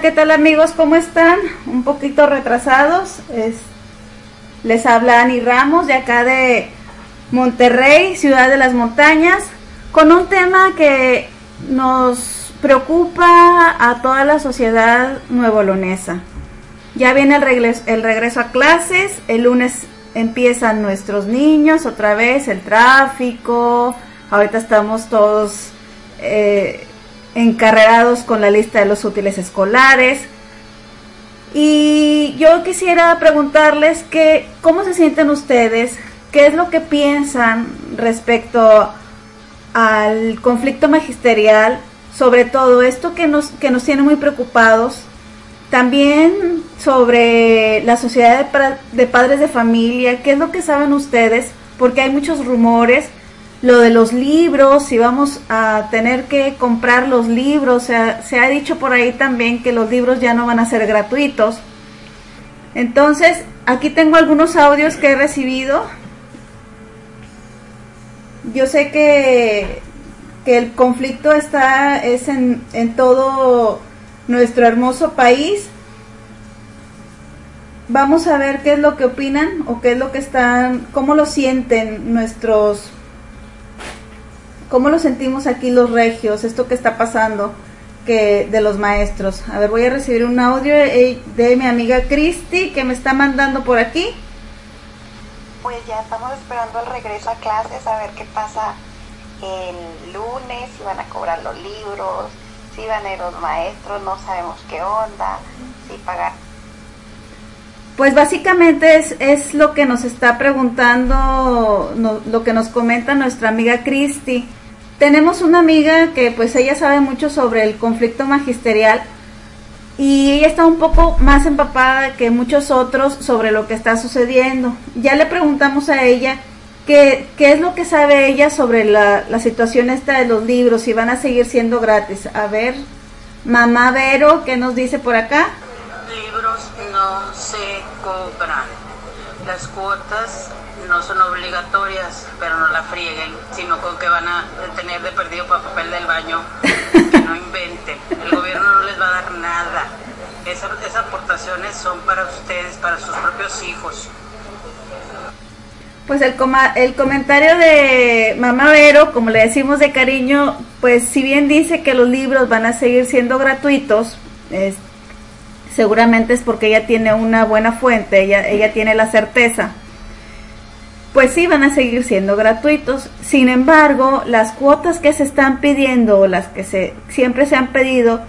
¿qué tal amigos? ¿Cómo están? Un poquito retrasados. les habla Ani Ramos de acá de Monterrey, ciudad de las montañas, con un tema que nos preocupa a toda la sociedad nuevolonesa. Ya viene el regreso, el regreso a clases, el lunes empiezan nuestros niños otra vez, el tráfico, ahorita estamos todos... Eh, encarregados con la lista de los útiles escolares. Y yo quisiera preguntarles que, cómo se sienten ustedes, qué es lo que piensan respecto al conflicto magisterial, sobre todo esto que nos, que nos tiene muy preocupados, también sobre la sociedad de, de padres de familia, qué es lo que saben ustedes, porque hay muchos rumores lo de los libros, si vamos a tener que comprar los libros, se ha, dicho por ahí también que los libros ya no van a ser gratuitos. Entonces, aquí tengo algunos audios que he recibido. Yo sé que, que el conflicto está es en, en todo nuestro hermoso país. Vamos a ver qué es lo que opinan o qué es lo que están, cómo lo sienten nuestros ¿Cómo lo sentimos aquí los regios, esto que está pasando que de los maestros? A ver, voy a recibir un audio de, mi amiga Cristi que me está mandando por aquí. Pues ya estamos esperando el regreso a clases, a ver qué pasa el lunes, si van a cobrar los libros, si van a ir los maestros, no sabemos qué onda, si pagar. Pues básicamente es, es lo que nos está preguntando, lo que nos comenta nuestra amiga Cristi tenemos una amiga que pues ella sabe mucho sobre el conflicto magisterial y ella está un poco más empapada que muchos otros sobre lo que está sucediendo. Ya le preguntamos a ella qué, qué es lo que sabe ella sobre la, la situación esta de los libros, si van a seguir siendo gratis. A ver, mamá Vero, ¿qué nos dice por acá? No se cobran. Las cuotas no son obligatorias, pero no la frieguen, sino con que van a tener de perdido para papel del baño, que no inventen. El gobierno no les va a dar nada. esas aportaciones son para ustedes, para sus propios hijos. Pues el, el comentario de Mamá Vero, como le decimos de cariño, pues si bien dice que los libros van a seguir siendo gratuitos, seguramente es porque ella tiene una buena fuente, ella, ella tiene la certeza pues sí van a seguir siendo gratuitos. Sin embargo, las cuotas que se están pidiendo o las que se, siempre se han pedido,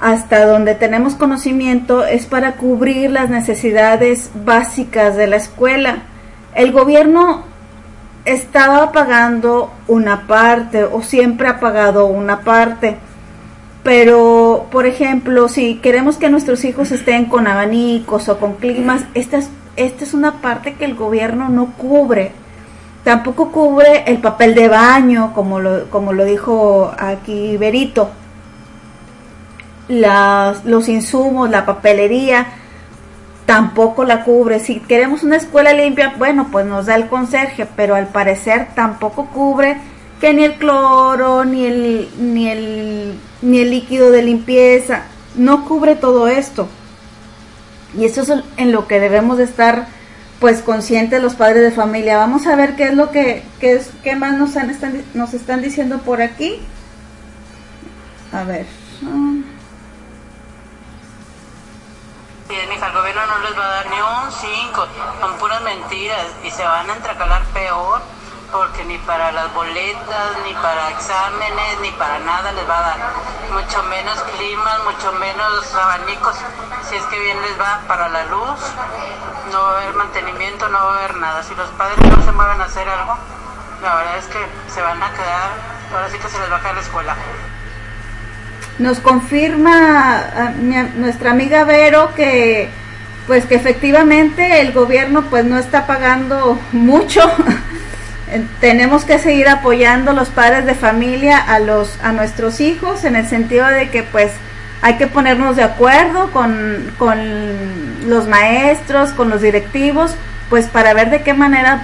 hasta donde tenemos conocimiento, es para cubrir las necesidades básicas de la escuela. El gobierno estaba pagando una parte o siempre ha pagado una parte. Pero, por ejemplo, si queremos que nuestros hijos estén con abanicos o con climas, estas esta es una parte que el gobierno no cubre. Tampoco cubre el papel de baño, como lo, como lo dijo aquí Berito. Las, los insumos, la papelería, tampoco la cubre. Si queremos una escuela limpia, bueno, pues nos da el conserje, pero al parecer tampoco cubre que ni el cloro, ni el, ni el, ni el líquido de limpieza, no cubre todo esto. Y eso es en lo que debemos de estar pues conscientes los padres de familia. Vamos a ver qué es lo que qué es qué más nos están, nos están diciendo por aquí. A ver. el gobierno no les va a dar ni un 5, son puras mentiras y se van a entrecalar peor porque ni para las boletas, ni para exámenes, ni para nada les va a dar. Mucho menos climas, mucho menos abanicos, si es que bien les va para la luz, no va a haber mantenimiento, no va a haber nada. Si los padres no se mueven a hacer algo, la verdad es que se van a quedar, ahora sí que se les va a caer la escuela. Nos confirma ah, nuestra amiga Vero que pues que efectivamente el gobierno pues no está pagando mucho tenemos que seguir apoyando los padres de familia a los a nuestros hijos en el sentido de que pues hay que ponernos de acuerdo con, con los maestros, con los directivos, pues para ver de qué manera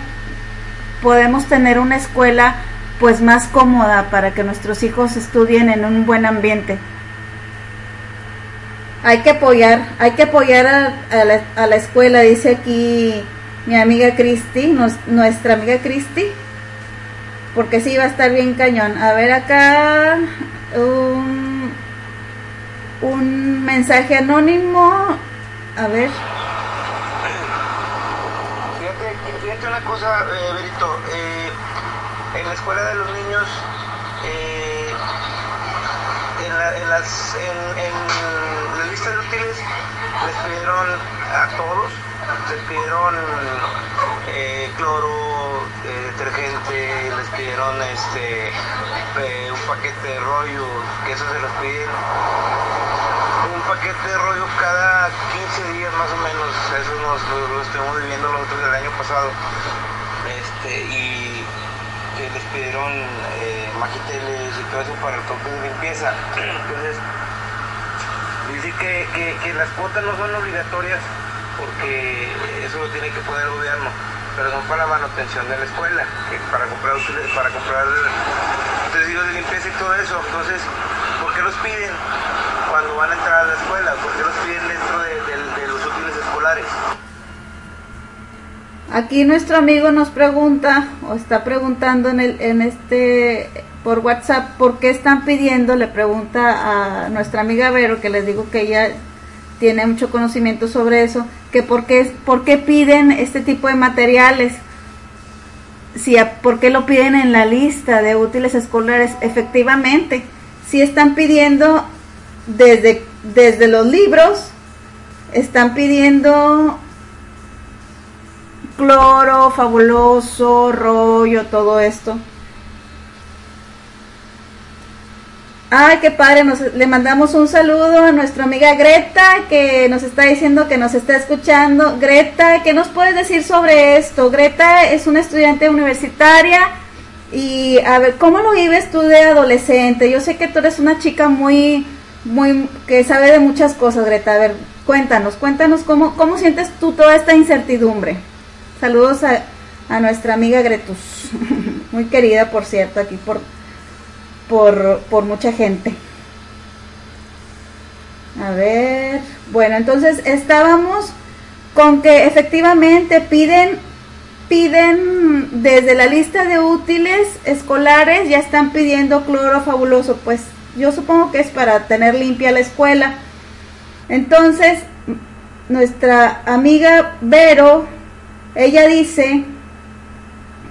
podemos tener una escuela pues más cómoda para que nuestros hijos estudien en un buen ambiente. hay que apoyar, hay que apoyar a, la, a la, escuela, dice aquí mi amiga Cristi, nuestra amiga Cristi, porque sí va a estar bien cañón. A ver acá un, un mensaje anónimo, a ver. Fíjate, fíjate una cosa, eh, Berito, eh, en la escuela de los niños eh, en, las, en, la lista de útiles les pidieron a todos, les pidieron eh, cloro, eh, detergente, les pidieron este un paquete de rollo, que eso se los piden. Un paquete de rollo cada 15 días más o menos, eso nos, lo, estuvimos viviendo nosotros el año pasado. Este, y les pidieron eh, magiteles y todo eso para el toque de limpieza. Entonces, dice que, que, las cuotas no son obligatorias porque eso lo tiene que poner el gobierno, pero son para la manutención de la escuela, para comprar para comprar utensilios de limpieza y todo eso. Entonces, ¿por qué los piden cuando van a entrar a la escuela? ¿Por qué los piden dentro de los útiles escolares? Aquí nuestro amigo nos pregunta o está preguntando en, el, en este por WhatsApp por qué están pidiendo, le pregunta a nuestra amiga Vero, que les digo que ella tiene mucho conocimiento sobre eso, que por qué, por piden este tipo de materiales, si por qué lo piden en la lista de útiles escolares. Efectivamente, si están pidiendo desde, desde los libros, están pidiendo cloro, fabuloso, rollo, todo esto. Ay, qué padre, nos, le mandamos un saludo a nuestra amiga Greta que nos está diciendo que nos está escuchando. Greta, ¿qué nos puedes decir sobre esto? Greta es una estudiante universitaria y a ver, ¿cómo lo vives tú de adolescente? Yo sé que tú eres una chica muy, muy, que sabe de muchas cosas, Greta. A ver, cuéntanos, cuéntanos cómo, cómo sientes tú toda esta incertidumbre. Saludos a, nuestra amiga Gretus, muy querida por cierto aquí por, por, por mucha gente. A ver, bueno, entonces estábamos con que efectivamente piden piden desde la lista de útiles escolares ya están pidiendo cloro fabuloso, pues yo supongo que es para tener limpia la escuela. Entonces, nuestra amiga Vero ella dice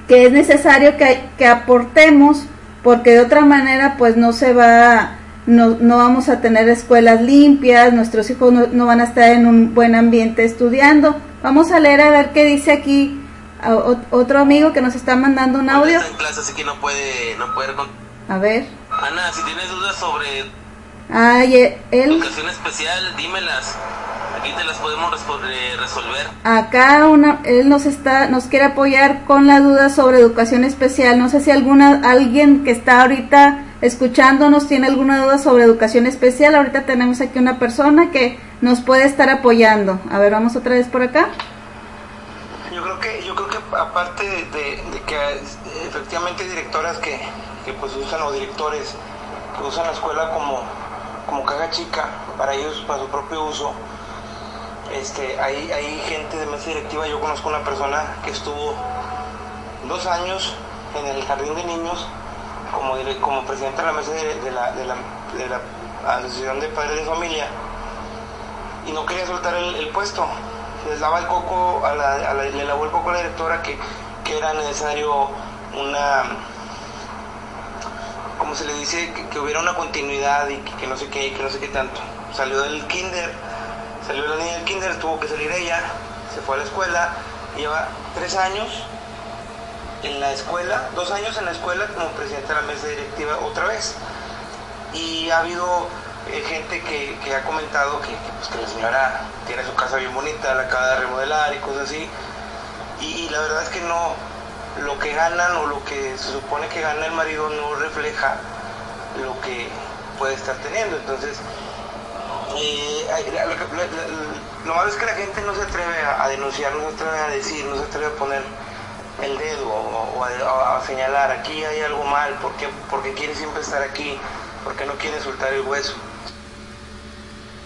que es necesario que, aportemos porque de otra manera pues no se va, no, no vamos a tener escuelas limpias, nuestros hijos no, van a estar en un buen ambiente estudiando. Vamos a leer a ver qué dice aquí otro amigo que nos está mandando un audio. en clase, así que no puede, no puede... A ver. Ana, si tienes dudas sobre Ay, e, él... Educación especial, dímelas. Aquí te las podemos eh, resolver. Acá una, él nos está, nos quiere apoyar con la duda sobre educación especial. No sé si alguna, alguien que está ahorita escuchándonos tiene alguna duda sobre educación especial. Ahorita tenemos aquí una persona que nos puede estar apoyando. A ver, vamos otra vez por acá. Yo creo que, yo creo que aparte de, que efectivamente hay directoras que, que pues usan o directores que usan la escuela como como caja chica para ellos, para su propio uso. Este, hay, hay gente de mesa directiva, yo conozco una persona que estuvo dos años en el jardín de niños como, como presidente de la mesa de, la, de, la, de asociación de padres de familia y no quería soltar el, puesto. Les el coco, a la, le lavó el coco a la directora que, que era necesario una como se le dice, que, hubiera una continuidad y que, no sé qué, que no sé qué tanto. Salió del kinder, salió la niña del kinder, tuvo que salir ella, se fue a la escuela, lleva tres años en la escuela, dos años en la escuela como presidente de la mesa directiva otra vez. Y ha habido eh, gente que, ha comentado que, pues, que, la señora tiene su casa bien bonita, la acaba de remodelar y cosas así. y la verdad es que no, lo que ganan o lo que se supone que gana el marido no refleja lo que puede estar teniendo. Entonces, eh, lo, malo es que la gente no se atreve a, denunciar, no se atreve a decir, no se atreve a poner el dedo o, a, señalar, aquí hay algo mal, porque, porque quiere siempre estar aquí, porque no quiere soltar el hueso.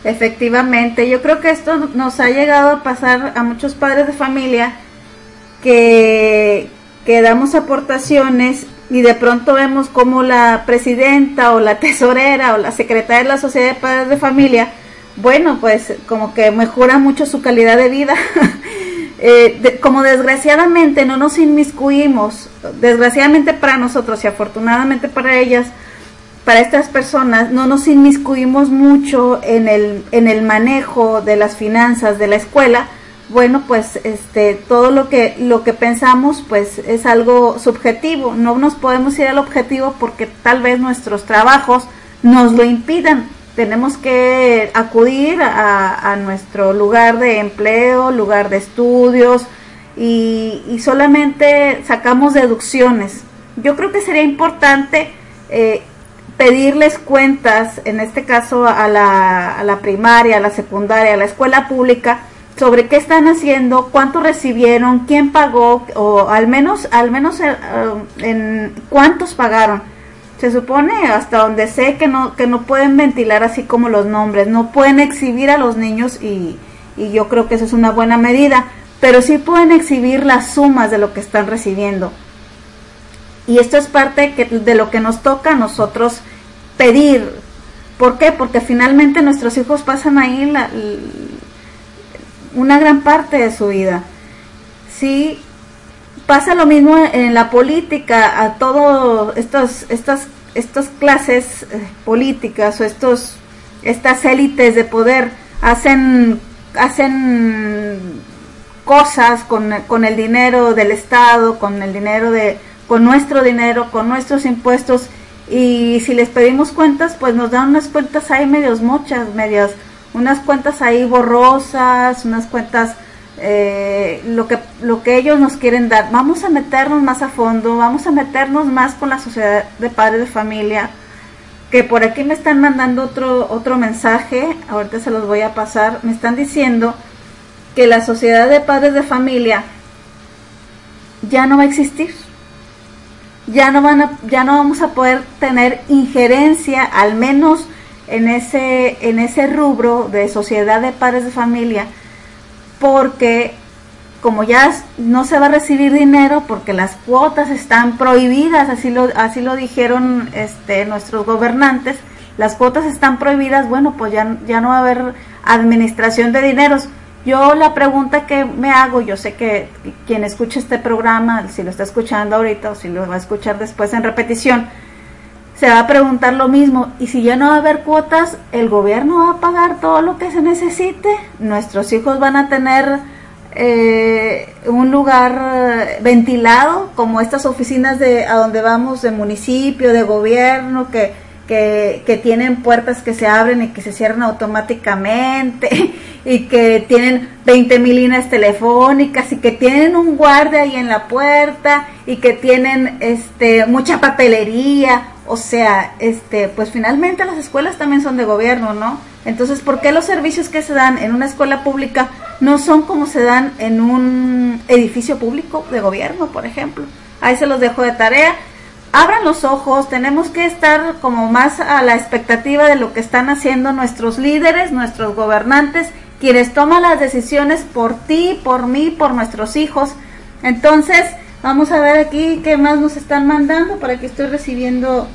Efectivamente, yo creo que esto nos ha llegado a pasar a muchos padres de familia que, que damos aportaciones y de pronto vemos como la presidenta o la tesorera o la secretaria de la Sociedad de Padres de Familia, bueno, pues como que mejora mucho su calidad de vida. Eh, como desgraciadamente no nos inmiscuimos, desgraciadamente para nosotros y afortunadamente para ellas, para estas personas, no nos inmiscuimos mucho en el, en el manejo de las finanzas de la escuela, bueno, pues este todo lo que lo que pensamos pues es algo subjetivo, no nos podemos ir al objetivo porque tal vez nuestros trabajos nos lo impidan. Tenemos que acudir a, nuestro lugar de empleo, lugar de estudios y, solamente sacamos deducciones. Yo creo que sería importante eh, pedirles cuentas, en este caso a la, a la primaria, a la secundaria, a la escuela pública, sobre qué están haciendo, cuánto recibieron, quién pagó o al menos al menos eh, en cuántos pagaron. Se supone hasta donde sé que no que no pueden ventilar así como los nombres, no pueden exhibir a los niños y, y yo creo que eso es una buena medida, pero sí pueden exhibir las sumas de lo que están recibiendo. Y esto es parte de lo que nos toca a nosotros pedir. ¿Por qué? Porque finalmente nuestros hijos pasan ahí la, una gran parte de su vida. Sí, pasa lo mismo en la política, a todas estas, estas, clases eh, políticas o estos, estas élites de poder hacen, hacen cosas con, con el dinero del Estado, con el dinero de, con nuestro dinero, con nuestros impuestos, y si les pedimos cuentas, pues nos dan unas cuentas ahí medios mochas, medias unas cuentas ahí borrosas, unas cuentas eh, lo que lo que ellos nos quieren dar. Vamos a meternos más a fondo, vamos a meternos más con la sociedad de padres de familia. Que por aquí me están mandando otro otro mensaje, ahorita se los voy a pasar. Me están diciendo que la sociedad de padres de familia ya no va a existir. Ya no van a, ya no vamos a poder tener injerencia, al menos en ese, en ese rubro de sociedad de padres de familia, porque como ya no se va a recibir dinero porque las cuotas están prohibidas, así lo, así lo dijeron este, nuestros gobernantes, las cuotas están prohibidas, bueno, pues ya, ya no va a haber administración de dineros. Yo la pregunta que me hago, yo sé que quien escucha este programa, si lo está escuchando ahorita o si lo va a escuchar después en repetición, se va a preguntar lo mismo, y si ya no va a haber cuotas, el gobierno va a pagar todo lo que se necesite, nuestros hijos van a tener eh, un lugar ventilado, como estas oficinas de a donde vamos de municipio, de gobierno, que, que, que tienen puertas que se abren y que se cierran automáticamente, y que tienen 20 mil líneas telefónicas, y que tienen un guardia ahí en la puerta, y que tienen este mucha papelería o sea, este, pues finalmente las escuelas también son de gobierno, ¿no? Entonces, ¿por qué los servicios que se dan en una escuela pública no son como se dan en un edificio público de gobierno, por ejemplo? Ahí se los dejo de tarea. Abran los ojos, tenemos que estar como más a la expectativa de lo que están haciendo nuestros líderes, nuestros gobernantes, quienes toman las decisiones por ti, por mí, por nuestros hijos. Entonces, vamos a ver aquí qué más nos están mandando. Por aquí estoy recibiendo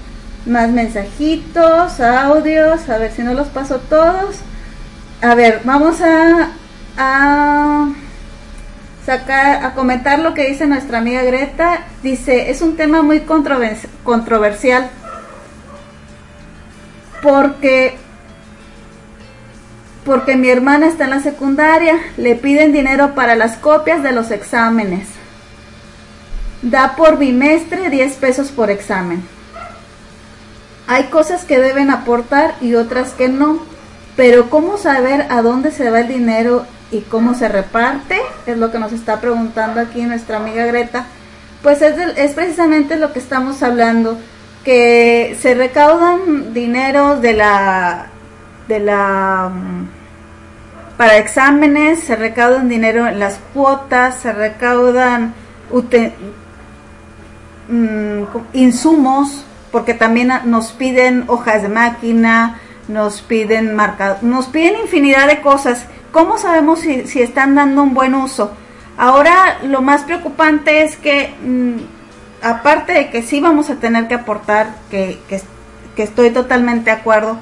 más mensajitos, audios, a ver si no los paso todos. A ver, vamos a, a sacar, a comentar lo que dice nuestra amiga Greta. Dice, es un tema muy controversial porque porque mi hermana está en la secundaria, le piden dinero para las copias de los exámenes. Da por bimestre 10 pesos por examen. Hay cosas que deben aportar y otras que no. Pero ¿cómo saber a dónde se va el dinero y cómo se reparte? Es lo que nos está preguntando aquí nuestra amiga Greta. Pues es, es precisamente lo que estamos hablando, que se recaudan dinero de la de la para exámenes, se recaudan dinero en las cuotas, se recaudan mm, insumos porque también nos piden hojas de máquina, nos piden marca, nos piden infinidad de cosas. ¿Cómo sabemos si, si están dando un buen uso? Ahora lo más preocupante es que, mm, aparte de que sí vamos a tener que aportar, que, que, que estoy totalmente de acuerdo,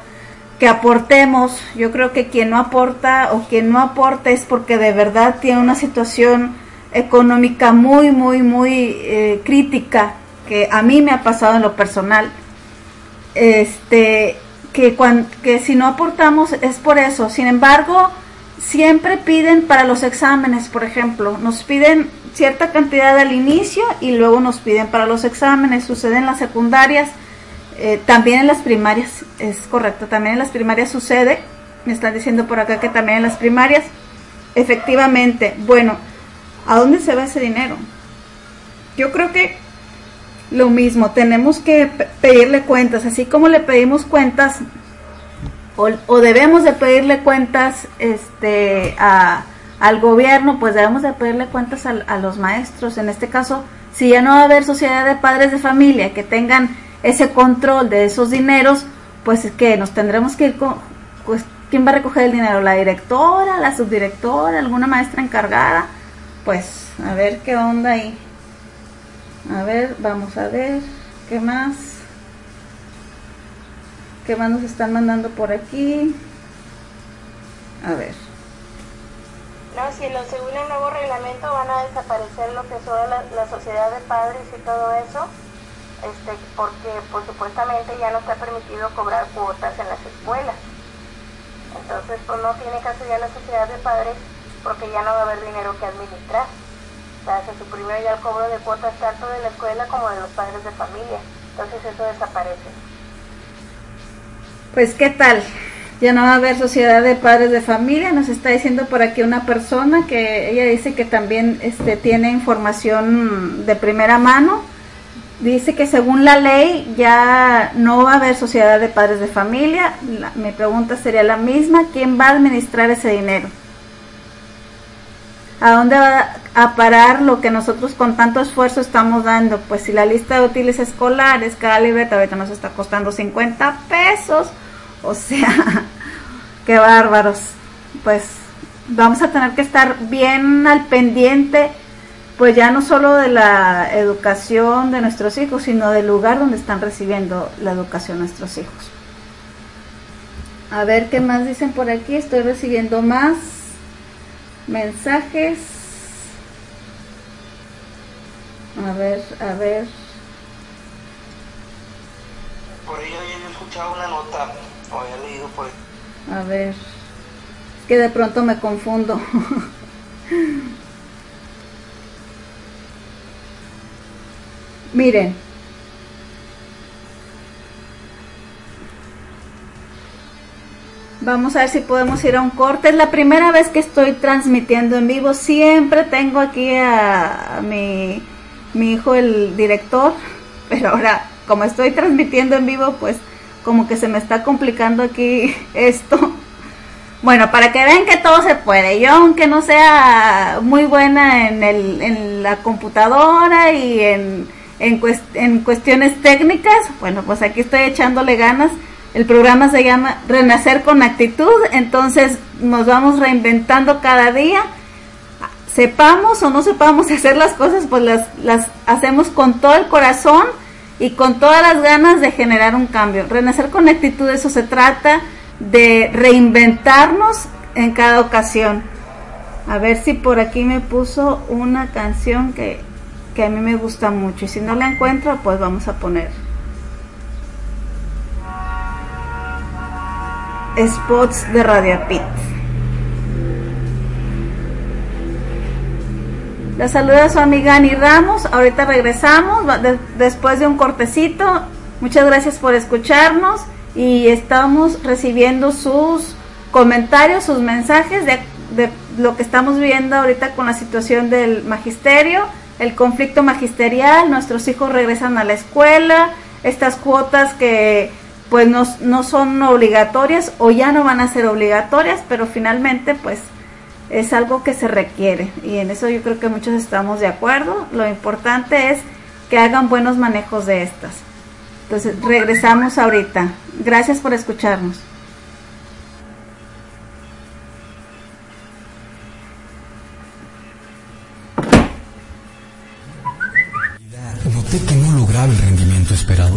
que aportemos, yo creo que quien no aporta o quien no aporta es porque de verdad tiene una situación económica muy, muy, muy eh, crítica, que a mí me ha pasado en lo personal. Este, que, que si no aportamos es por eso. Sin embargo, siempre piden para los exámenes, por ejemplo, nos piden cierta cantidad al inicio y luego nos piden para los exámenes. Sucede en las secundarias, eh, también en las primarias, es correcto, también en las primarias sucede. Me están diciendo por acá que también en las primarias. Efectivamente, bueno, ¿a dónde se va ese dinero? Yo creo que lo mismo, tenemos que pedirle cuentas, así como le pedimos cuentas o, debemos de pedirle cuentas este al gobierno, pues debemos de pedirle cuentas a, los maestros. En este caso, si ya no va a haber sociedad de padres de familia que tengan ese control de esos dineros, pues es que nos tendremos que ir con, pues, ¿quién va a recoger el dinero? ¿La directora, la subdirectora, alguna maestra encargada? Pues, a ver qué onda ahí. A ver, vamos a ver, ¿qué más? ¿Qué más nos están mandando por aquí? A ver. No, si lo, según el nuevo reglamento van a desaparecer lo que son la, la sociedad de padres y todo eso, este, porque pues, supuestamente ya no está permitido cobrar cuotas en las escuelas. Entonces, pues no tiene caso ya la sociedad de padres porque ya no va a haber dinero que administrar se suprimió ya el cobro de cuotas tanto de la escuela como de los padres de familia. Entonces eso desaparece. Pues qué tal, ya no va a haber sociedad de padres de familia, nos está diciendo por aquí una persona que ella dice que también este, tiene información de primera mano, dice que según la ley ya no va a haber sociedad de padres de familia, mi pregunta sería la misma, ¿quién va a administrar ese dinero? ¿A dónde va a parar lo que nosotros con tanto esfuerzo estamos dando? Pues si la lista de útiles escolares, cada libreta ahorita nos está costando 50 pesos, o sea, qué bárbaros. Pues vamos a tener que estar bien al pendiente, pues ya no solo de la educación de nuestros hijos, sino del lugar donde están recibiendo la educación nuestros hijos. A ver qué más dicen por aquí, estoy recibiendo más mensajes. A ver, a ver. Por ahí había escuchado una nota, o había leído por ahí. A ver. Es que de pronto me confundo. Miren, Vamos a ver si podemos ir a un corte. Es la primera vez que estoy transmitiendo en vivo. Siempre tengo aquí a, mi, hijo, el director. Pero ahora, como estoy transmitiendo en vivo, pues como que se me está complicando aquí esto. Bueno, para que vean que todo se puede. Yo, aunque no sea muy buena en, la computadora y en, en cuestiones técnicas, bueno, pues aquí estoy echándole ganas el programa se llama Renacer con actitud, entonces nos vamos reinventando cada día. Sepamos o no sepamos hacer las cosas, pues las, las hacemos con todo el corazón y con todas las ganas de generar un cambio. Renacer con actitud, eso se trata de reinventarnos en cada ocasión. A ver si por aquí me puso una canción que, que a mí me gusta mucho y si no la encuentro, pues vamos a poner. Spots de Radio Pit. La saluda su amiga Ani Ramos. Ahorita regresamos después de un cortecito. Muchas gracias por escucharnos y estamos recibiendo sus comentarios, sus mensajes de, de lo que estamos viviendo ahorita con la situación del magisterio, el conflicto magisterial. Nuestros hijos regresan a la escuela, estas cuotas que pues no, no son obligatorias o ya no van a ser obligatorias, pero finalmente pues es algo que se requiere y en eso yo creo que muchos estamos de acuerdo. Lo importante es que hagan buenos manejos de estas. Entonces, regresamos ahorita. Gracias por escucharnos. Noté que no lograba el rendimiento esperado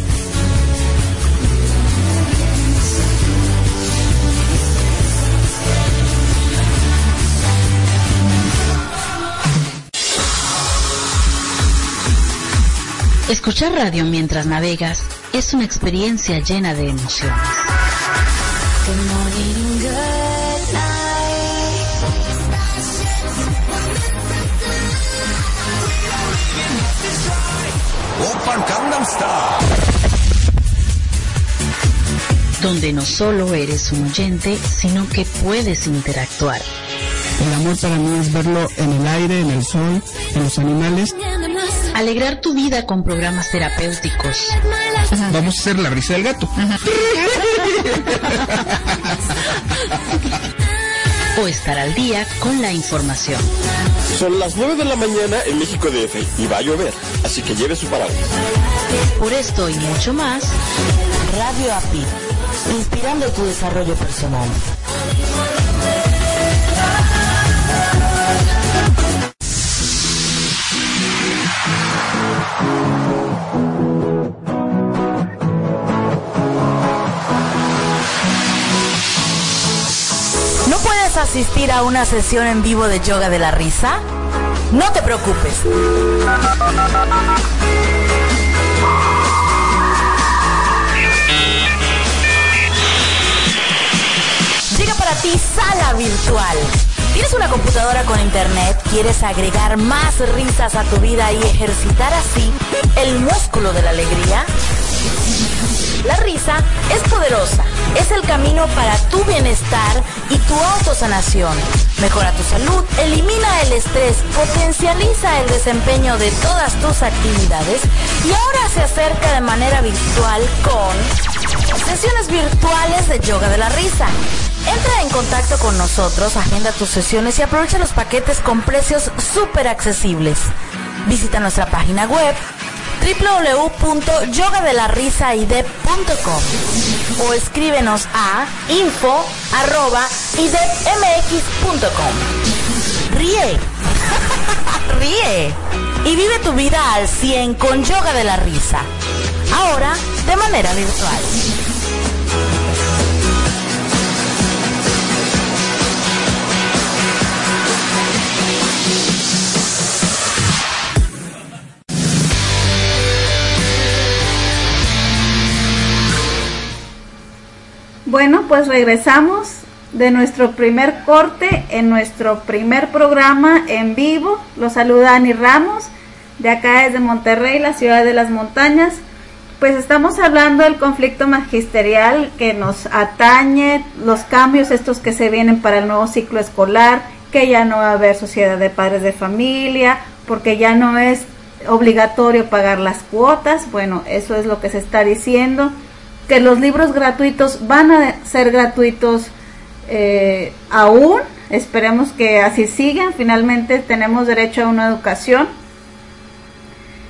Escuchar radio mientras navegas es una experiencia llena de emociones. Donde no solo eres un oyente, sino que puedes interactuar. El amor para mí es verlo en el aire, en el sol, en los animales. Alegrar tu vida con programas terapéuticos. Vamos a hacer la brisa del gato. o estar al día con la información. Son las 9 de la mañana en México DF y va a llover, así que lleve su paraguas. Por esto y mucho más, Radio API, inspirando tu desarrollo personal. ¿No puedes asistir a una sesión en vivo de yoga de la risa? No te preocupes. Llega para ti Sala Virtual. ¿Tienes una computadora con internet? ¿Quieres agregar más risas a tu vida y ejercitar así el músculo de la alegría? La risa es poderosa, es el camino para tu bienestar y tu autosanación. Mejora tu salud, elimina el estrés, potencializa el desempeño de todas tus actividades y ahora se acerca de manera virtual con sesiones virtuales de yoga de la risa. Entra en contacto con nosotros, agenda tus sesiones y aprovecha los paquetes con precios súper accesibles. Visita nuestra página web www.yogadelarisaide.com o escríbenos a info.idepmx.com. Ríe, ríe y vive tu vida al 100 con Yoga de la Risa. Ahora de manera virtual. Bueno, pues regresamos de nuestro primer corte en nuestro primer programa en vivo. Los saluda Ani Ramos, de acá desde Monterrey, la ciudad de las montañas. Pues estamos hablando del conflicto magisterial que nos atañe, los cambios estos que se vienen para el nuevo ciclo escolar, que ya no va a haber sociedad de padres de familia, porque ya no es obligatorio pagar las cuotas. Bueno, eso es lo que se está diciendo que los libros gratuitos van a ser gratuitos eh, aún. Esperemos que así sigan. Finalmente tenemos derecho a una educación.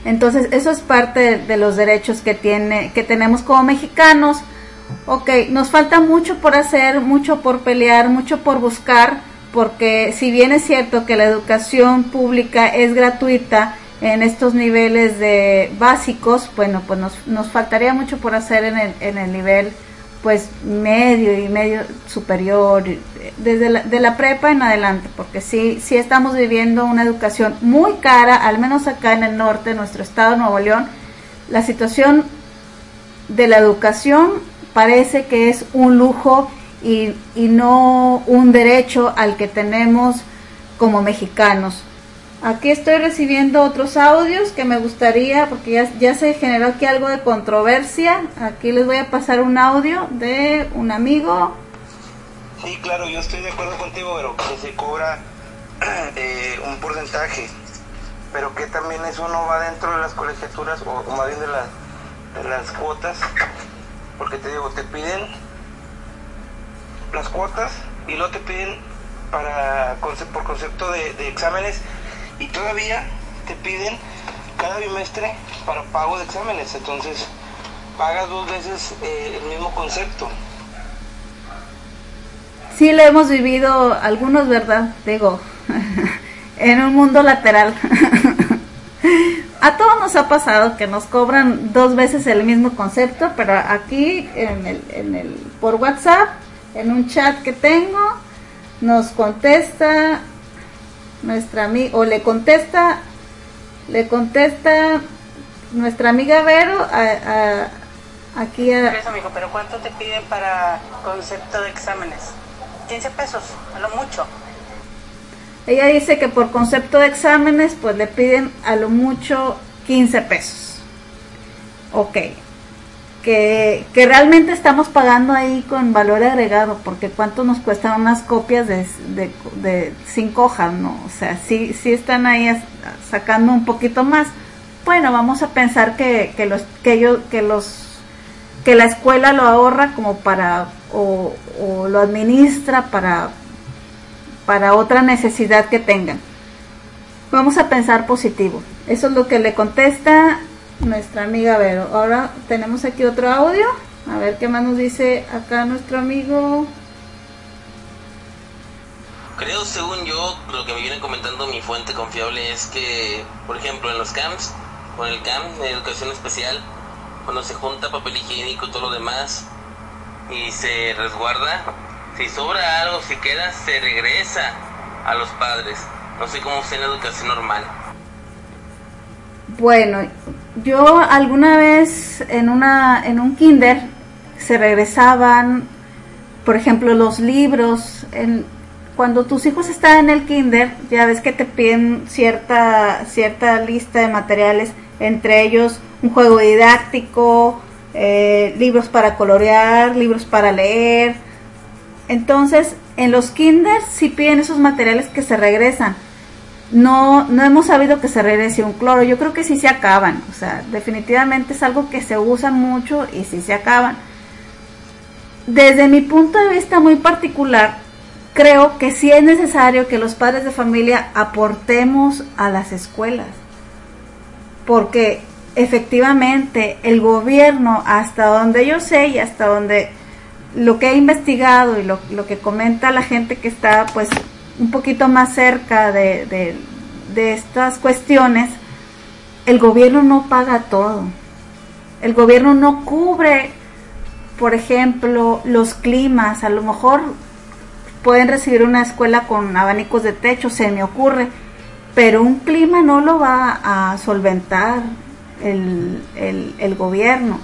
Entonces, eso es parte de, de, los derechos que, tiene, que tenemos como mexicanos. Ok, nos falta mucho por hacer, mucho por pelear, mucho por buscar, porque si bien es cierto que la educación pública es gratuita, en estos niveles de básicos, bueno, pues nos, nos faltaría mucho por hacer en el, en el nivel pues medio y medio superior, desde la, de la prepa en adelante, porque sí, sí estamos viviendo una educación muy cara, al menos acá en el norte, nuestro estado Nuevo León, la situación de la educación parece que es un lujo y, y no un derecho al que tenemos como mexicanos. Aquí estoy recibiendo otros audios que me gustaría, porque ya, se generó aquí algo de controversia. Aquí les voy a pasar un audio de un amigo. Sí, claro, yo estoy de acuerdo contigo, pero que se cobra eh, un porcentaje, pero que también eso no va dentro de las colegiaturas o, más bien de, la, de las cuotas, porque te digo, te piden las cuotas y luego te piden para por concepto de exámenes y todavía te piden cada bimestre para pago de exámenes, entonces pagas dos veces eh, el mismo concepto. Sí, lo hemos vivido algunos, ¿verdad? Digo, en un mundo lateral. a todos nos ha pasado que nos cobran dos veces el mismo concepto, pero aquí en el, en el por WhatsApp, en un chat que tengo, nos contesta nuestra amiga o le contesta le contesta nuestra amiga Vero a, aquí a... Eso, amigo, pero ¿cuánto te piden para concepto de exámenes? 15 pesos, a lo mucho. Ella dice que por concepto de exámenes, pues le piden a lo mucho 15 pesos. Ok. Que, realmente estamos pagando ahí con valor agregado, porque cuánto nos cuestan unas copias de, de, de cinco hojas, ¿no? O sea, sí, sí están ahí sacando un poquito más. Bueno, vamos a pensar que, que los, que ellos, que los que la escuela lo ahorra como para o, lo administra para para otra necesidad que tengan. Vamos a pensar positivo. Eso es lo que le contesta nuestra amiga Vero. Ahora tenemos aquí otro audio. A ver qué más nos dice acá nuestro amigo. Creo, según yo, lo que me viene comentando mi fuente confiable es que, por ejemplo, en los camps, con el camp de educación especial, cuando se junta papel higiénico y todo lo demás y se resguarda, si sobra algo, si queda, se regresa a los padres. No sé cómo sea en la educación normal. Bueno, yo alguna vez en una en un kinder se regresaban, por ejemplo, los libros en cuando tus hijos están en el kinder, ya ves que te piden cierta cierta lista de materiales, entre ellos un juego didáctico, eh, libros para colorear, libros para leer. Entonces, en los kinders sí piden esos materiales que se regresan. No, no hemos sabido que se regrese un cloro. Yo creo que sí se acaban. O sea, definitivamente es algo que se usa mucho y sí se acaban. Desde mi punto de vista muy particular, creo que sí es necesario que los padres de familia aportemos a las escuelas. Porque efectivamente el gobierno, hasta donde yo sé y hasta donde lo que he investigado y lo, que comenta la gente que está pues un poquito más cerca de, de estas cuestiones, el gobierno no paga todo. El gobierno no cubre, por ejemplo, los climas. A lo mejor pueden recibir una escuela con abanicos de techo, se me ocurre, pero un clima no lo va a solventar el, el, gobierno.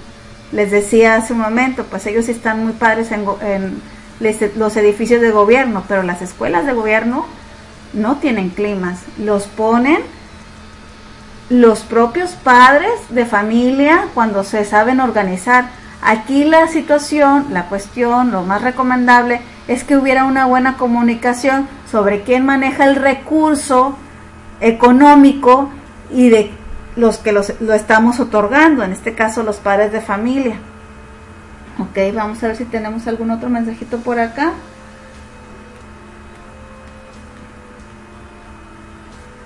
Les decía hace un momento, pues ellos están muy padres en, en los edificios de gobierno, pero las escuelas de gobierno no tienen climas, los ponen los propios padres de familia cuando se saben organizar. Aquí la situación, la cuestión, lo más recomendable es que hubiera una buena comunicación sobre quién maneja el recurso económico y de los que los, lo estamos otorgando, en este caso los padres de familia. Ok, vamos a ver si tenemos algún otro mensajito por acá.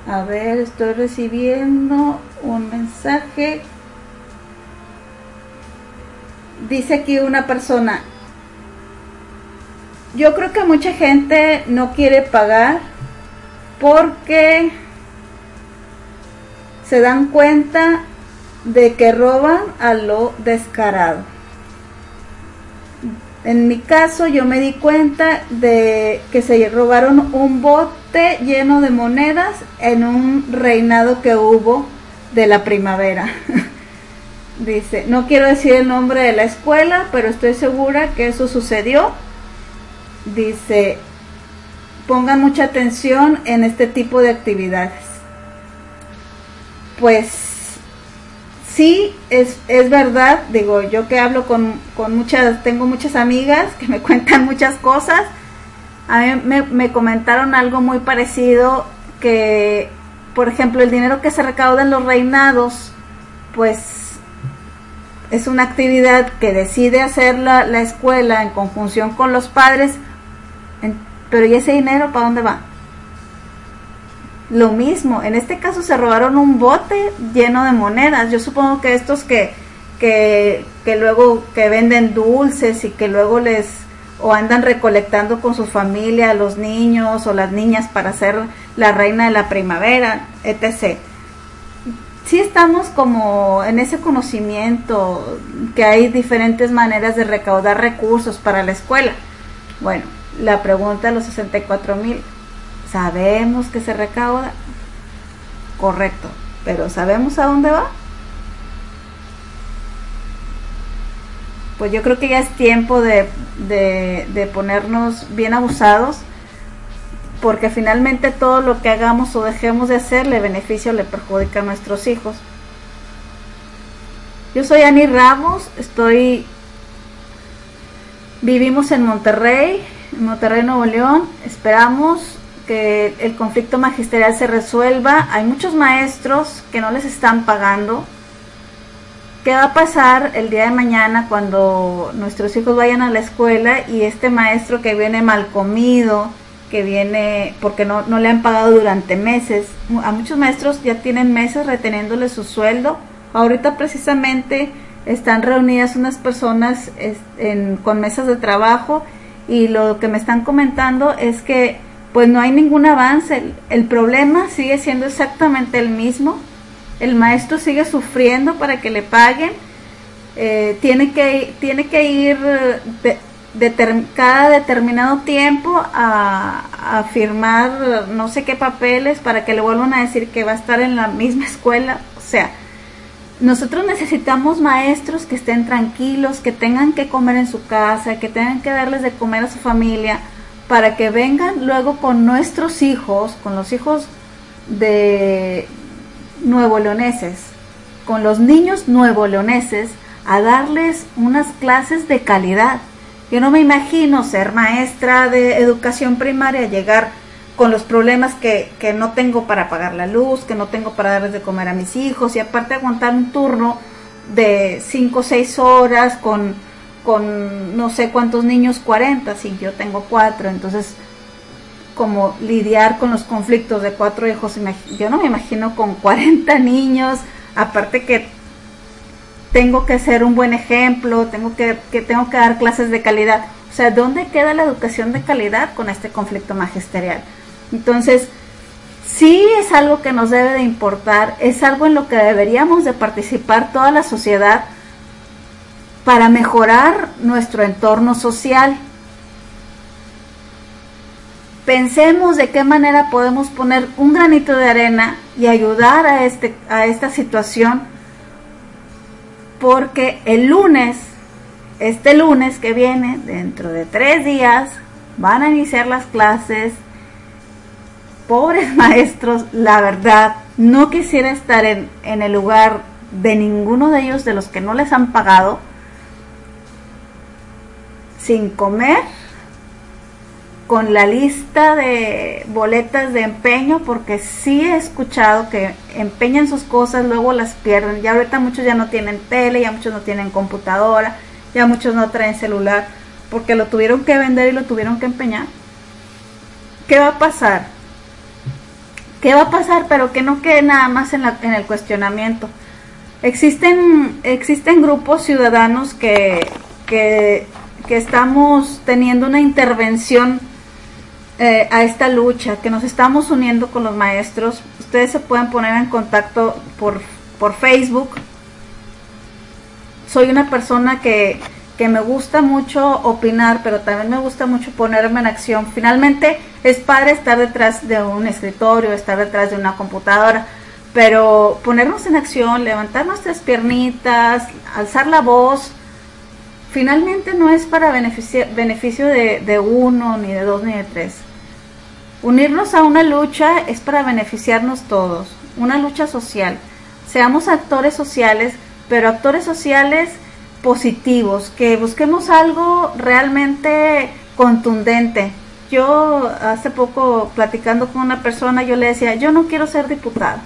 A ver, estoy recibiendo un mensaje. Dice aquí una persona, yo creo que mucha gente no quiere pagar porque se dan cuenta de que roban a lo descarado. En mi caso yo me di cuenta de que se robaron un bote lleno de monedas en un reinado que hubo de la primavera. Dice, no quiero decir el nombre de la escuela, pero estoy segura que eso sucedió. Dice, pongan mucha atención en este tipo de actividades pues sí, es, es verdad, digo, yo que hablo con, muchas, tengo muchas amigas que me cuentan muchas cosas, a mí me, me comentaron algo muy parecido que, por ejemplo, el dinero que se recauda en los reinados, pues es una actividad que decide hacer la, la escuela en conjunción con los padres, pero ¿y ese dinero para dónde va? Lo mismo, en este caso se robaron un bote lleno de monedas. Yo supongo que estos que, que, que luego que venden dulces y que luego les o andan recolectando con su familia los niños o las niñas para ser la reina de la primavera, etc. Sí estamos como en ese conocimiento que hay diferentes maneras de recaudar recursos para la escuela. Bueno, la pregunta de los 64 mil, ¿sabemos que se recauda? Correcto, pero ¿sabemos a dónde va? Pues yo creo que ya es tiempo de, de, ponernos bien abusados porque finalmente todo lo que hagamos o dejemos de hacer le beneficia o le perjudica a nuestros hijos. Yo soy Ani Ramos, estoy vivimos en Monterrey, en Monterrey Nuevo León, esperamos que el conflicto magisterial se resuelva. Hay muchos maestros que no les están pagando. ¿Qué va a pasar el día de mañana cuando nuestros hijos vayan a la escuela y este maestro que viene mal comido, que viene porque no, no le han pagado durante meses? A muchos maestros ya tienen meses reteniéndole su sueldo. Ahorita precisamente están reunidas unas personas en- con mesas de trabajo y lo que me están comentando es que pues no hay ningún avance. El, problema sigue siendo exactamente el mismo. El maestro sigue sufriendo para que le paguen. Eh, tiene, que, tiene que ir eh, cada determinado tiempo a, a firmar no sé qué papeles para que le vuelvan a decir que va a estar en la misma escuela. O sea, nosotros necesitamos maestros que estén tranquilos, que tengan que comer en su casa, que tengan que darles de comer a su familia, para que vengan luego con nuestros hijos, con los hijos de nuevo leoneses, con los niños nuevo leoneses, a darles unas clases de calidad. Yo no me imagino ser maestra de educación primaria, llegar con los problemas que, que no tengo para pagar la luz, que no tengo para darles de comer a mis hijos y aparte aguantar un turno de 5 o 6 horas con, con no sé cuántos niños, 40, si yo tengo 4, entonces como lidiar con los conflictos de cuatro hijos, yo no me imagino con 40 niños, aparte que tengo que ser un buen ejemplo, tengo que, que tengo que dar clases de calidad. O sea, ¿dónde queda la educación de calidad con este conflicto magisterial? Entonces, sí es algo que nos debe de importar, es algo en lo que deberíamos de participar toda la sociedad para mejorar nuestro entorno social. Pensemos de qué manera podemos poner un granito de arena y ayudar a, este, a esta situación, porque el lunes, este lunes que viene, dentro de tres días, van a iniciar las clases. Pobres maestros, la verdad, no quisiera estar en, en el lugar de ninguno de ellos, de los que no les han pagado, sin comer, con la lista de boletas de empeño, porque sí he escuchado que empeñan sus cosas, luego las pierden. Ya ahorita muchos ya no tienen tele, ya muchos no tienen computadora, ya muchos no traen celular, porque lo tuvieron que vender y lo tuvieron que empeñar. ¿Qué va a pasar? ¿Qué va a pasar? Pero que no quede nada más en, en el cuestionamiento. Existen, existen grupos ciudadanos que, que, que estamos teniendo una intervención eh, a esta lucha, que nos estamos uniendo con los maestros. Ustedes se pueden poner en contacto por, por Facebook. Soy una persona que, que me gusta mucho opinar, pero también me gusta mucho ponerme en acción. Finalmente es padre estar detrás de un escritorio, estar detrás de una computadora, pero ponernos en acción, levantar nuestras piernitas, alzar la voz, finalmente no es para beneficio, de, de uno, ni de dos, ni de tres. Unirnos a una lucha es para beneficiarnos todos, una lucha social. Seamos actores sociales, pero actores sociales positivos, que busquemos algo realmente contundente. Yo hace poco platicando con una persona, yo le decía, yo no quiero ser diputada.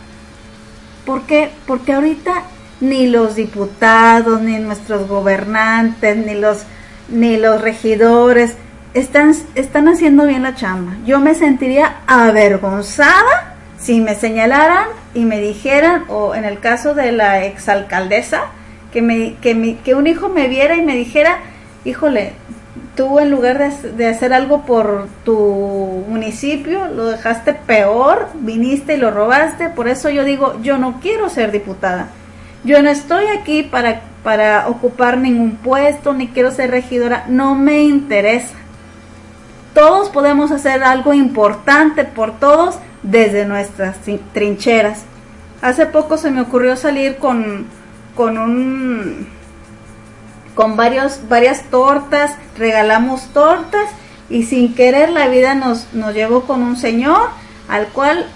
¿Por qué? Porque ahorita ni los diputados, ni nuestros gobernantes, ni los, ni los regidores están, están haciendo bien la chamba. Yo me sentiría avergonzada si me señalaran y me dijeran, o en el caso de la exalcaldesa, que, me, que, que un hijo me viera y me dijera, híjole, tú en lugar de, de, hacer algo por tu municipio, lo dejaste peor, viniste y lo robaste, por eso yo digo, yo no quiero ser diputada. Yo no estoy aquí para, para ocupar ningún puesto, ni quiero ser regidora, no me interesa. Todos podemos hacer algo importante por todos desde nuestras trincheras. Hace poco se me ocurrió salir con, con un con varios, varias tortas, regalamos tortas y sin querer la vida nos, nos llevó con un señor al cual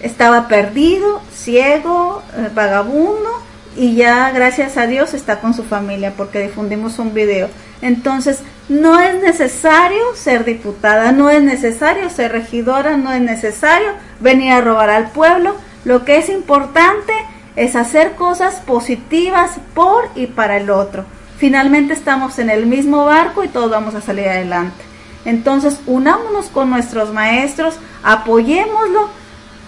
estaba perdido, ciego, eh, vagabundo y ya gracias a Dios está con su familia porque difundimos un video. Entonces, no es necesario ser diputada, no es necesario ser regidora, no es necesario venir a robar al pueblo. Lo que es importante es hacer cosas positivas por y para el otro. Finalmente estamos en el mismo barco y todos vamos a salir adelante. Entonces, unámonos con nuestros maestros, apoyémoslo.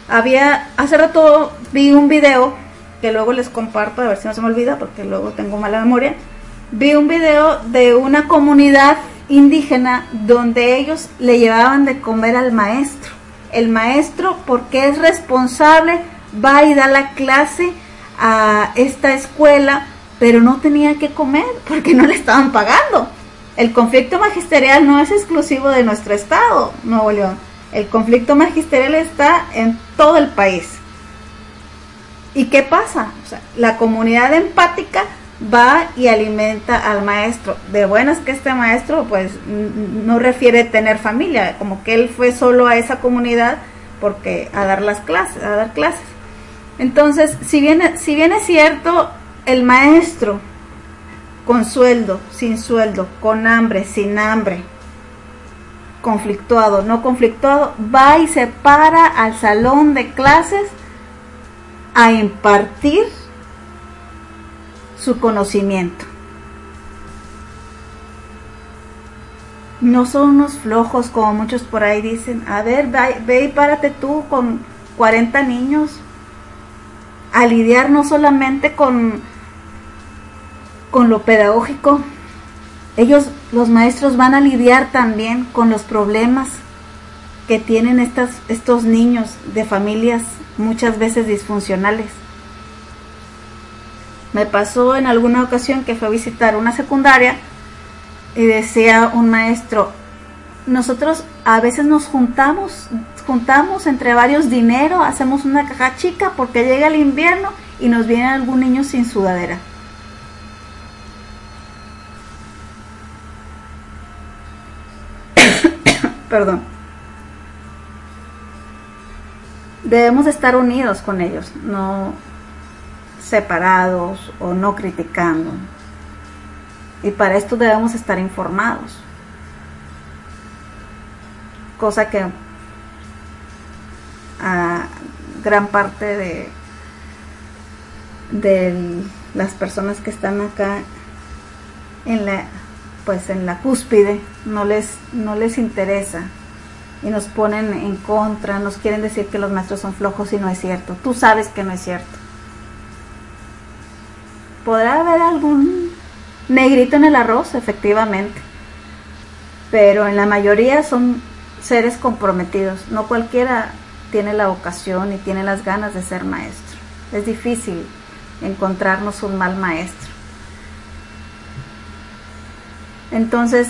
Había, hace rato vi un video que luego les comparto, a ver si no se me olvida, porque luego tengo mala memoria. Vi un video de una comunidad indígena donde ellos le llevaban de comer al maestro. El maestro, porque es responsable, va y da la clase a esta escuela, pero no tenía que comer porque no le estaban pagando. El conflicto magisterial no es exclusivo de nuestro estado, Nuevo León. El conflicto magisterial está en todo el país. ¿Y qué pasa? la comunidad empática va y alimenta al maestro. De buenas que este maestro pues no refiere tener familia, como que él fue solo a esa comunidad porque a dar las clases, a dar clases. Entonces, si bien, si bien es cierto, el maestro con sueldo, sin sueldo, con hambre, sin hambre, conflictuado, no conflictuado, va y se para al salón de clases a impartir su conocimiento. No son unos flojos como muchos por ahí dicen, a ver, ve, y párate tú con 40 niños a lidiar no solamente con, con lo pedagógico, ellos, los maestros, van a lidiar también con los problemas que tienen estas, estos niños de familias muchas veces disfuncionales. Me pasó en alguna ocasión que fue a visitar una secundaria y decía un maestro, nosotros a veces nos juntamos, juntamos entre varios dinero, hacemos una caja chica porque llega el invierno y nos viene algún niño sin sudadera. Perdón. Debemos estar unidos con ellos, no separados o no criticando. Y para esto debemos estar informados. Cosa que a gran parte de, de las personas que están acá en la pues en la cúspide no les no les interesa y nos ponen en contra, nos quieren decir que los maestros son flojos y no es cierto. Tú sabes que no es cierto. Podrá haber algún negrito en el arroz, efectivamente, pero en la mayoría son seres comprometidos. No cualquiera tiene la vocación y tiene las ganas de ser maestro. Es difícil encontrarnos un mal maestro. Entonces,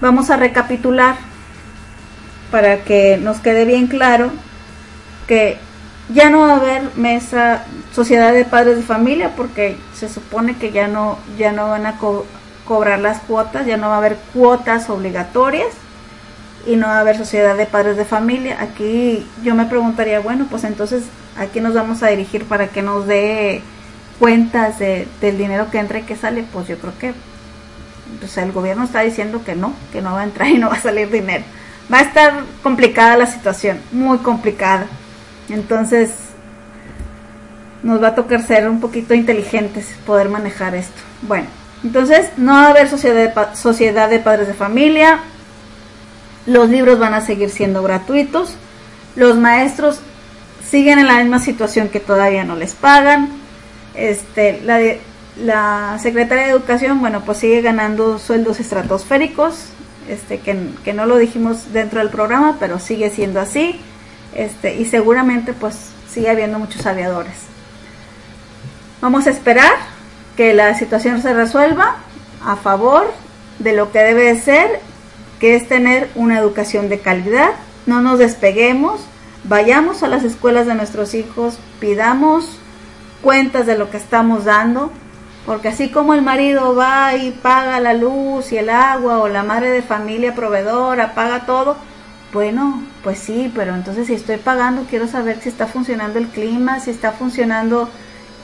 vamos a recapitular para que nos quede bien claro que ya no va a haber mesa sociedad de padres de familia porque se supone que ya no ya no van a cobrar las cuotas, ya no va a haber cuotas obligatorias y no va a haber sociedad de padres de familia. Aquí yo me preguntaría, bueno, pues entonces a quién nos vamos a dirigir para que nos dé cuentas de, del dinero que entra y que sale, pues yo creo que pues el gobierno está diciendo que no, que no va a entrar y no va a salir dinero va a estar complicada la situación, muy complicada. Entonces, nos va a tocar ser un poquito inteligentes, poder manejar esto. Bueno, entonces no va a haber sociedad de, pa- sociedad de padres de familia, los libros van a seguir siendo gratuitos, los maestros siguen en la misma situación que todavía no les pagan, este, la, la secretaria de educación, bueno, pues sigue ganando sueldos estratosféricos, este, que, no lo dijimos dentro del programa, pero sigue siendo así, este, y seguramente pues sigue habiendo muchos aviadores. Vamos a esperar que la situación se resuelva a favor de lo que debe de ser, que es tener una educación de calidad. No nos despeguemos, vayamos a las escuelas de nuestros hijos, pidamos cuentas de lo que estamos dando, porque así como el marido va y paga la luz y el agua, o la madre de familia proveedora paga todo, bueno, pues sí, pero entonces si estoy pagando, quiero saber si está funcionando el clima, si está funcionando,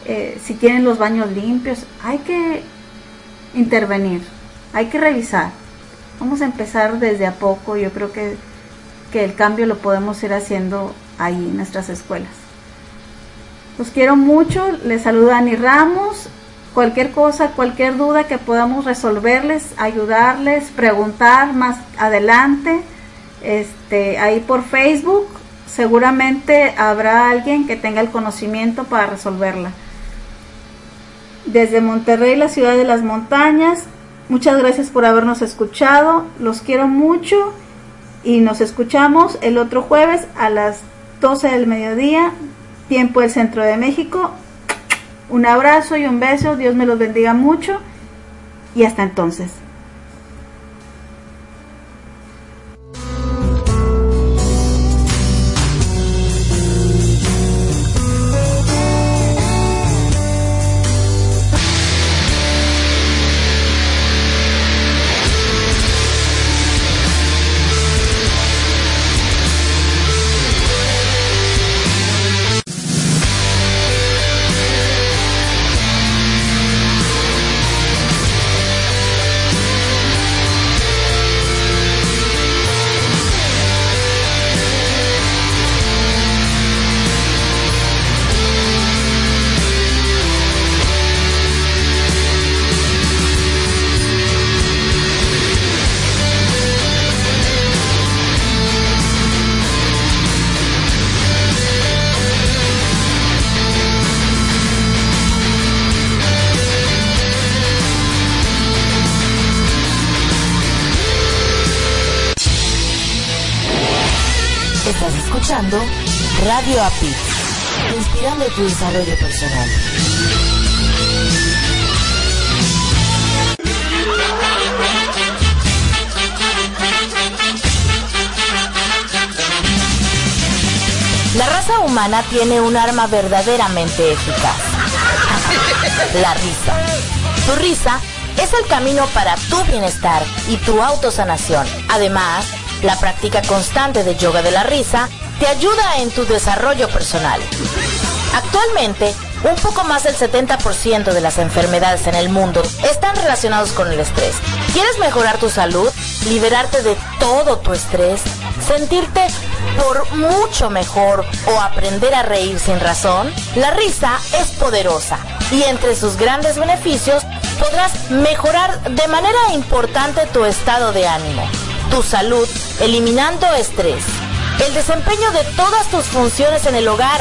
eh, si tienen los baños limpios. Hay que intervenir, hay que revisar. Vamos a empezar desde a poco, yo creo que, que el cambio lo podemos ir haciendo ahí en nuestras escuelas. Los quiero mucho, les saluda Ani Ramos. Cualquier cosa, cualquier duda que podamos resolverles, ayudarles, preguntar más adelante, este, ahí por Facebook, seguramente habrá alguien que tenga el conocimiento para resolverla. Desde Monterrey, la ciudad de las montañas, muchas gracias por habernos escuchado, los quiero mucho y nos escuchamos el otro jueves a las 12 del mediodía, tiempo del centro de México. Un abrazo y un beso, Dios me los bendiga mucho y hasta entonces. Desarrollo personal. La raza humana tiene un arma verdaderamente eficaz. La risa. Tu risa es el camino para tu bienestar y tu autosanación. Además, la práctica constante de yoga de la risa te ayuda en tu desarrollo personal. Actualmente, un poco más del 70% de las enfermedades en el mundo están relacionados con el estrés. ¿Quieres mejorar tu salud? ¿Liberarte de todo tu estrés? ¿Sentirte por mucho mejor o aprender a reír sin razón? La risa es poderosa y entre sus grandes beneficios podrás mejorar de manera importante tu estado de ánimo, tu salud, eliminando estrés, el desempeño de todas tus funciones en el hogar,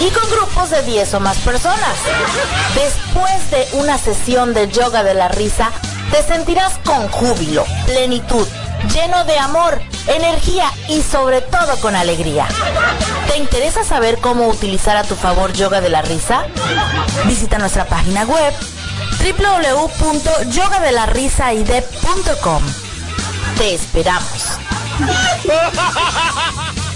y con grupos de 10 o más personas. Después de una sesión de yoga de la risa, te sentirás con júbilo, plenitud, lleno de amor, energía y sobre todo con alegría. ¿Te interesa saber cómo utilizar a tu favor yoga de la risa? Visita nuestra página web www.yogadelarisaide.com. Te esperamos.